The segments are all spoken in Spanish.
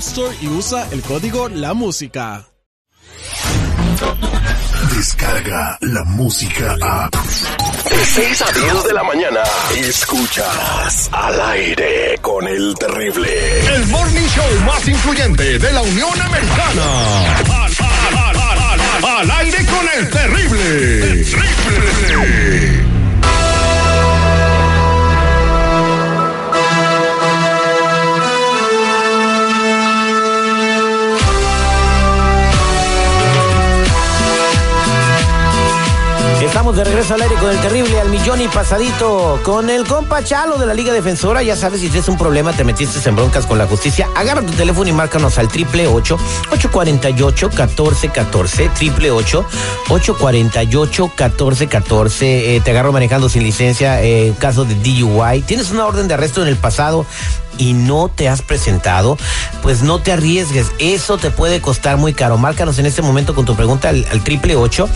Store y usa el código La Música. Descarga la música a. De 6 a 10 de la mañana. Escuchas al aire con el terrible. El morning show más influyente de la Unión Americana. Al, al, al, al, al, al aire con el. Terrible. Estamos de regreso al aire con el terrible al millón y pasadito con el compa Chalo de la Liga Defensora. Ya sabes, si tienes un problema, te metiste en broncas con la justicia, agarra tu teléfono y márcanos al triple ocho ocho cuarenta y ocho catorce catorce triple ocho ocho cuarenta y ocho catorce catorce. Eh, te agarro manejando sin licencia, eh, caso de DUI. Tienes una orden de arresto en el pasado y no te has presentado, pues no te arriesgues. Eso te puede costar muy caro. Márcanos en este momento con tu pregunta al, al triple ocho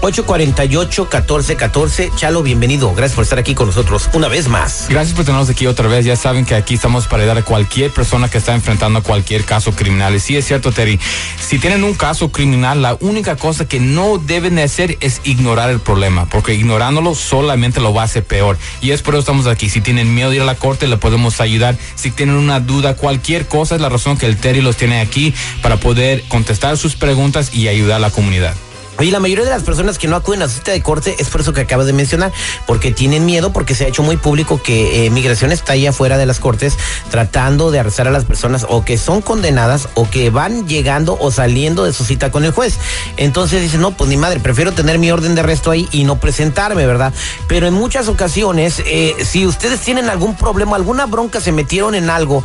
848-1414. Chalo, bienvenido. Gracias por estar aquí con nosotros una vez más. Gracias por tenernos aquí otra vez. Ya saben que aquí estamos para ayudar a cualquier persona que está enfrentando cualquier caso criminal. Y sí es cierto, Terry, si tienen un caso criminal, la única cosa que no deben de hacer es ignorar el problema, porque ignorándolo solamente lo va a hacer peor. Y es por eso estamos aquí. Si tienen miedo de ir a la corte, le podemos ayudar. Si tienen una duda, cualquier cosa es la razón que el Terry los tiene aquí para poder contestar sus preguntas y ayudar a la comunidad. Y la mayoría de las personas que no acuden a su cita de corte es por eso que acabas de mencionar, porque tienen miedo, porque se ha hecho muy público que eh, migración está ahí afuera de las cortes tratando de arrestar a las personas o que son condenadas o que van llegando o saliendo de su cita con el juez. Entonces dicen, no, pues ni madre, prefiero tener mi orden de arresto ahí y no presentarme, ¿verdad? Pero en muchas ocasiones, eh, si ustedes tienen algún problema, alguna bronca, se metieron en algo,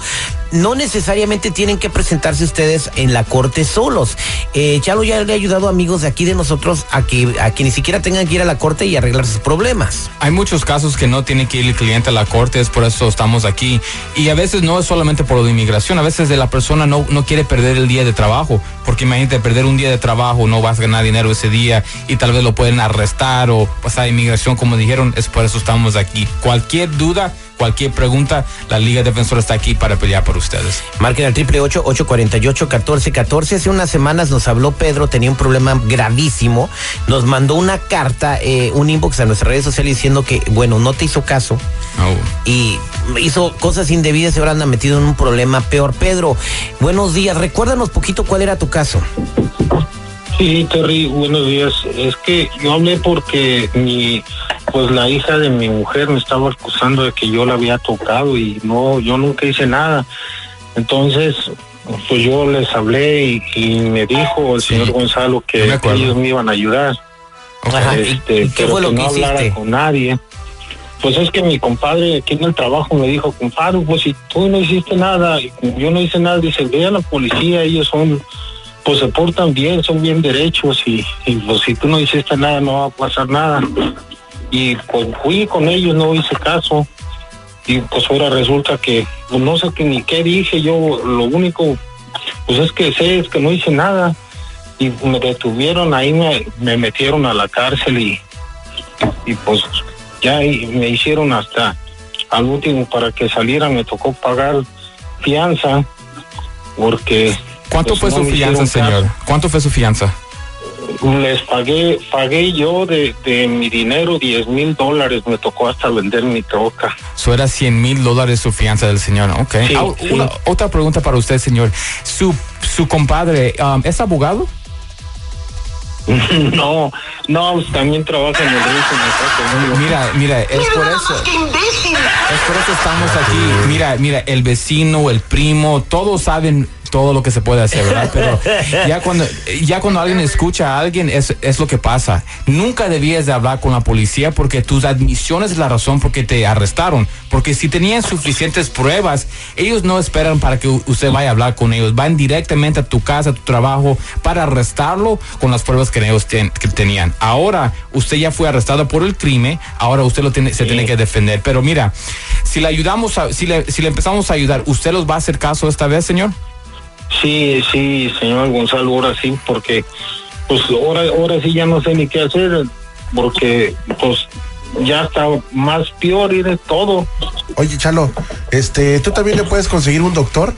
no necesariamente tienen que presentarse ustedes en la corte solos. Eh, Chalo ya le ha ayudado a amigos de aquí de nosotros a que, a que ni siquiera tengan que ir a la corte y arreglar sus problemas. Hay muchos casos que no tiene que ir el cliente a la corte, es por eso estamos aquí. Y a veces no es solamente por de inmigración, a veces de la persona no, no quiere perder el día de trabajo, porque imagínate perder un día de trabajo, no vas a ganar dinero ese día y tal vez lo pueden arrestar o pasar a inmigración, como dijeron, es por eso estamos aquí. Cualquier duda, cualquier pregunta, la Liga Defensora está aquí para pelear por ustedes. Marquen al triple ocho ocho cuarenta y ocho catorce catorce. Hace unas semanas nos habló Pedro, tenía un problema gravísimo. Nos mandó una carta, eh, un inbox a nuestras redes sociales diciendo que, bueno, no te hizo caso Oh. y hizo cosas indebidas y ahora anda metido en un problema peor. Pedro, buenos días. Recuérdanos poquito cuál era tu caso. Sí, Terry, buenos días. Es que yo hablé porque mi, pues la hija de mi mujer me estaba acusando de que yo la había tocado y no, yo nunca hice nada. Entonces, pues yo les hablé y, y me dijo el Sí. señor Gonzalo que me ellos me iban a ayudar. Ajá, ¿y- Este, y qué pero fue lo que que no hablara con nadie. Pues es que mi compadre aquí en el trabajo me dijo, compadre, pues si tú no hiciste nada, yo no hice nada, dice, ve a la policía, ellos son, pues se portan bien, son bien derechos y, y pues si tú no hiciste nada no va a pasar nada. Y pues fui con ellos, no hice caso. Y pues ahora resulta que, pues no sé qué ni qué dije, yo lo único, pues es que sé es que no hice nada. Y me detuvieron, ahí me, me metieron a la cárcel y, y pues ya me hicieron hasta al último para que saliera me tocó pagar fianza porque ¿Cuánto pues, fue no su fianza, señor? ¿Cuánto fue su fianza? Les pagué, pagué yo de, de mi dinero 10 mil dólares, me tocó hasta vender mi troca. Eso era 100 mil dólares su fianza del señor. Ok. Sí, Ah, sí. una- otra pregunta para usted, señor. Su, su compadre, um, ¿es abogado? no, no, pues, también trabaja en el río Mira, mira, es por eso. Es por eso estamos aquí. Mira, mira, el vecino, el primo, todos saben todo lo que se puede hacer, ¿verdad? Pero ya cuando, ya cuando alguien escucha a alguien, es, es lo que pasa. Nunca debías de hablar con la policía porque tus admisiones es la razón por qué te arrestaron. Porque si tenían suficientes pruebas, ellos no esperan para que usted vaya a hablar con ellos. Van directamente a tu casa, a tu trabajo, para arrestarlo con las pruebas que ellos ten- que tenían. Ahora, usted ya fue arrestado por el crimen, ahora usted lo tiene, se tiene que defender. Pero mira, si le ayudamos, a- si, le, si le empezamos a ayudar, ¿usted los va a hacer caso esta vez, señor? Sí, sí, señor Gonzalo, ahora sí, porque pues ahora, ahora sí ya no sé ni qué hacer, porque pues ya está más peor y de todo. Oye, Chalo, este, ¿tú también le puedes conseguir un doctor?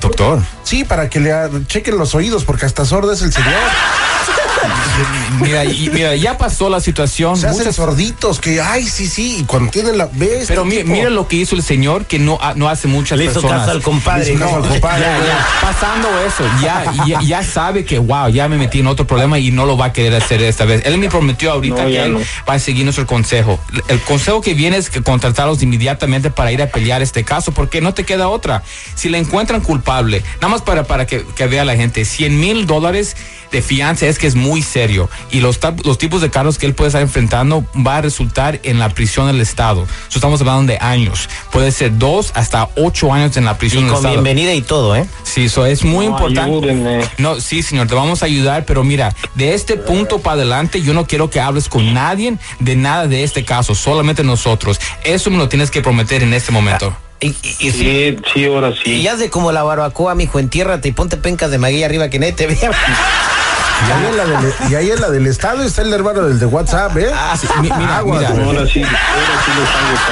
Doctor. Sí, para que le chequen los oídos, porque hasta sordo es el señor. Mira, y- mira, ya pasó la situación. Se hacen muchas- sorditos, que, ay, sí, sí, y cuando tienen la... ¿ves? pero mi- mira lo que hizo el señor, que no, ha- no hace muchas Le hizo personas. caso al compadre. ¿no? al compadre. Ya, ya, pasando eso, ya, ya, ya sabe que, wow, ya me metí en otro problema y no lo va a querer hacer esta vez. Él me prometió ahorita No, que él no. va a seguir nuestro consejo. El consejo que viene es que contratarlos inmediatamente para ir a pelear este caso, porque no te queda otra. Si le encuentran culpable, nada más para, para que, que vea la gente, 100 mil dólares de fianza es que es muy serio y los, tipos de cargos que él puede estar enfrentando va a resultar en la prisión del Estado. So, estamos hablando de años. Puede ser dos hasta ocho años en la prisión Y del con Estado. bienvenida y todo, ¿eh? Sí, eso es muy No, importante. ayúdenme. No, sí, señor, te vamos a ayudar, pero mira, de este punto para adelante yo no quiero que hables con nadie de nada de este caso, solamente nosotros. Eso me lo tienes que prometer en este momento. Y, y- y sí. Sí, sí, ahora Y sí. hace como la barbacoa, mijo, entiérrate y ponte pencas de maguilla arriba que nadie te vea. Y ahí, en la del, y ahí en la del estado está el hermano del de WhatsApp, ¿eh? Ah, sí, mi- mira, Aguas, mira. Ahora sí, ahora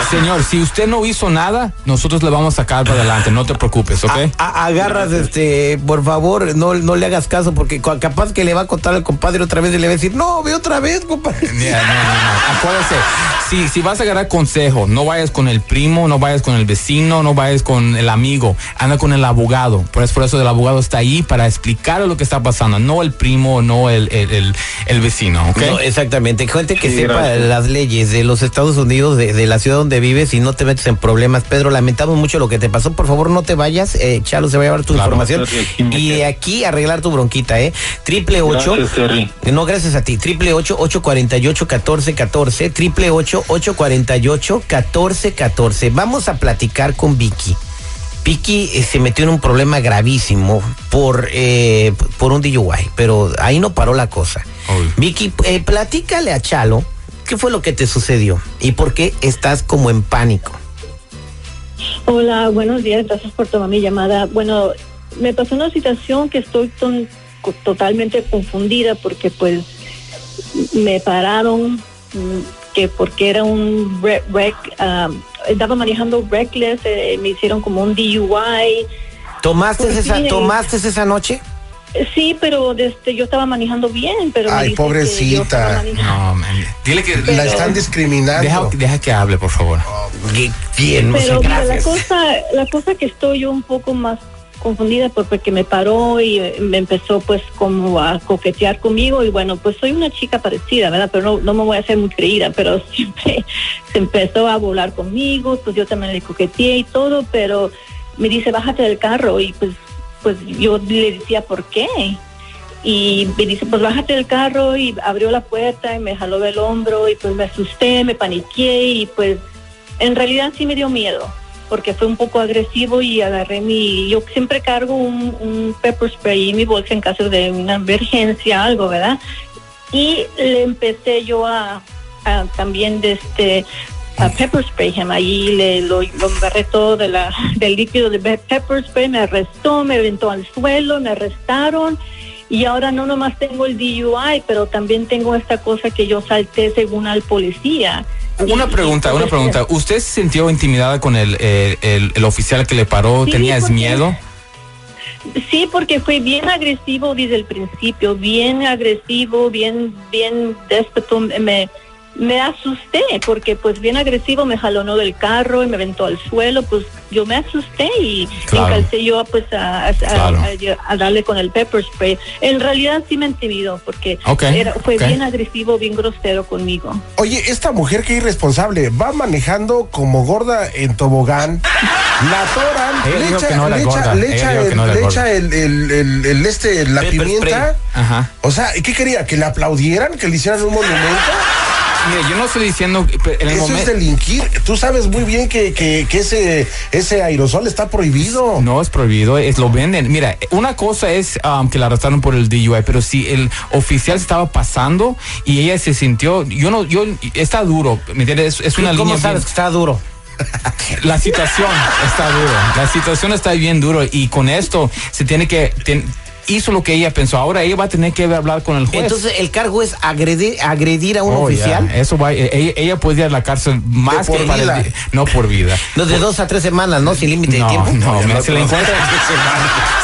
sí. Señor, si usted no hizo nada, nosotros le vamos a sacar para adelante, no te preocupes, ¿ok? A- agarras, este, por favor, no, no le hagas caso porque capaz que le va a contar al compadre otra vez y le va a decir, no, ve otra vez, compadre. Mira, no, no, no. Acuérdese, si, si vas a agarrar consejo, no vayas con el primo, no vayas con el vecino, no vayas con el amigo, anda con el abogado. Por eso, por eso el abogado está ahí para explicar lo que está pasando, no el primo, no el, el, el- el vecino, exactamente. Gente que Sí, sepa gracias. las leyes de los Estados Unidos, de, de la ciudad donde vives y no te metes en problemas. Pedro, lamentamos mucho lo que te pasó. Por favor, no te vayas. Eh, Chalo se va a llevar tu Claro. información. Aquí Y de aquí arreglar tu bronquita, ¿eh? Triple ocho. No, gracias a ti. Triple ocho, ocho cuarenta y ocho, catorce, catorce. Triple ocho, ocho cuarenta y ocho, catorce, catorce. Vamos a platicar con Vicky. Vicky eh, se metió en un problema gravísimo por, eh, por un DUI, pero ahí no paró la cosa. Uy. Vicky, eh, platícale a Chalo qué fue lo que te sucedió y por qué estás como en pánico. Hola, buenos días, gracias por tomar mi llamada. Bueno, me pasó una situación que estoy ton- totalmente confundida porque pues me pararon mm, que porque era un re- rec, um, estaba manejando reckless, eh, me hicieron como un DUI. ¿Tomaste, Pues esa, sí. ¿tomaste esa noche? Eh, Sí, pero este, yo estaba manejando bien, pero Ay, pobrecita. estaba manejando- No, man. Dile que La están discriminando. deja, deja que hable, por favor. Bien, Bien, Pero mira, la cosa, la cosa que estoy yo un poco más confundida por- porque me paró y eh, me empezó pues como a coquetear conmigo y bueno, pues soy una chica parecida, ¿verdad? Pero no, no me voy a hacer muy creída, pero siempre se empezó a volar conmigo, pues yo también le coqueteé y todo, pero me dice, bájate del carro y pues, pues yo le decía, ¿por qué? y me dice, pues bájate del carro y abrió la puerta y me jaló del hombro y pues me asusté, me paniqué y pues en realidad sí me dio miedo porque fue un poco agresivo y agarré mi, yo siempre cargo un, pepper spray en mi bolsa en caso de una emergencia, algo, ¿verdad? Y le empecé yo a, también de este a pepper spray him. Ahí le, lo, lo agarré todo de la, del líquido de pe- pepper spray, me arrestó, me aventó al suelo, me arrestaron. Y ahora no nomás tengo el DUI, pero también tengo esta cosa que yo salté según al policía. Una pregunta, una pregunta. ¿Usted se sintió intimidada con el, el, el- el oficial que le paró? Sí, ¿Tenías porque- miedo? Sí, porque fue bien agresivo desde el principio, bien agresivo, bien, bien. Me, me asusté porque pues bien agresivo me jalonó del carro y me aventó al suelo, pues yo me asusté y Claro. encalcé yo pues a, a- a- Claro. a- a darle con el pepper spray. En realidad sí me intimidó porque era- fue bien agresivo, bien grosero conmigo. Oye, esta mujer que irresponsable va manejando como gorda en tobogán. La atoran, Ella le echa, no le echa- le echa el, no le echa el, el- el- el este, la Pepper pimienta. Ajá. O sea, ¿qué quería? ¿Que le aplaudieran? ¿Que le hicieran un monumento? Mira, yo no estoy diciendo pero en el Eso es delinquir. Tú sabes muy bien que, que- que ese, ese aerosol está prohibido. No es prohibido, es lo venden. Mira, una cosa es um, que la arrestaron por el DUI, pero si el oficial estaba pasando y ella se sintió, yo no, yo está duro, ¿me entiendes? Es, es una ¿Cómo línea. sabes bien- que está duro? la situación está duro, la situación está bien duro y con esto se tiene que ten- hizo lo que ella pensó. Ahora ella va a tener que hablar con el juez. Entonces el cargo es agredir, agredir a un Oh, oficial. Eso va, eh, ella, ella puede ir a la cárcel más por que para el vida. no por vida. No, de dos a tres semanas, ¿no? Sin límite de tiempo. no, no si le conozco. encuentran,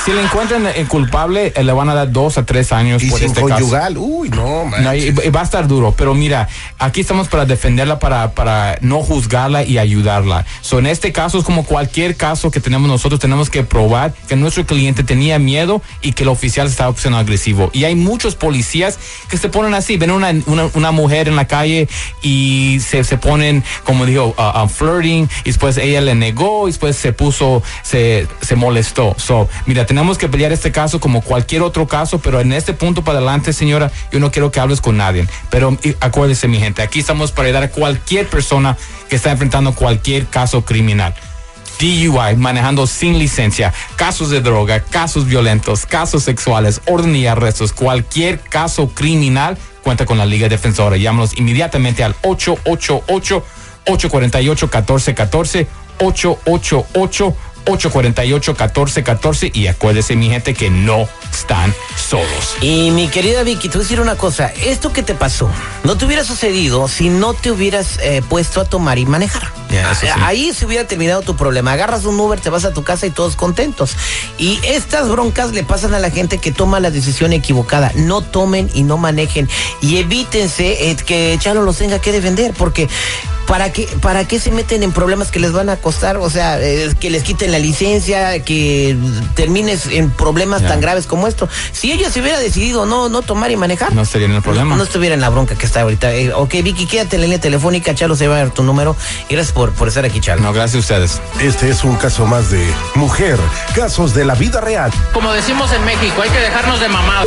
si le encuentran eh, culpable, eh, le van a dar dos a tres años Y por sin este caso. conyugal. Uy, no. No, y, y va a estar duro, pero mira, aquí estamos para defenderla, para, para no juzgarla y ayudarla. So, en este caso es como cualquier caso que tenemos nosotros, tenemos que probar que nuestro cliente tenía miedo y que el oficial estaba siendo agresivo. Y hay muchos policías que se ponen así, ven una, una, mujer en la calle y se, se ponen, como dijo, a flirting, y después ella le negó, y después se puso, se, se molestó. So, mira, tenemos que pelear este caso como cualquier otro caso, pero en este punto para adelante, señora, yo no quiero que hables con nadie. Pero acuérdese, mi gente, aquí estamos para ayudar a cualquier persona que está enfrentando cualquier caso criminal. DUI, manejando sin licencia, casos de droga, casos violentos, casos sexuales, orden y arrestos, cualquier caso criminal, cuenta con la Liga Defensora. Llámanos inmediatamente al 888-848-1414, 888 848-1414 y acuérdese mi gente que no están solos. Y mi querida Vicky, te voy a decir una cosa. Esto que te pasó no te hubiera sucedido si no te hubieras eh, puesto a tomar y manejar. Sí. Ahí se hubiera terminado tu problema. Agarras un Uber, te vas a tu casa y todos contentos. Y estas broncas le pasan a la gente que toma la decisión equivocada. No tomen y no manejen. Y evítense eh, que Chalo los tenga que defender, porque ¿Para qué, ¿Para qué se meten en problemas que les van a costar? O sea, eh, que les quiten la licencia, que termines en problemas Ya. tan graves como esto. Si ella se hubiera decidido no, no tomar y manejar, No estaría en el problema. no, no estuviera en la bronca que está ahorita. Eh, ok, Vicky, quédate en la línea telefónica, Chalo se va a dar tu número. Y gracias por, por estar aquí, Chalo. No, gracias a ustedes. Este es un caso más de mujer. Casos de la vida real. Como decimos en México, hay que dejarnos de mamadas.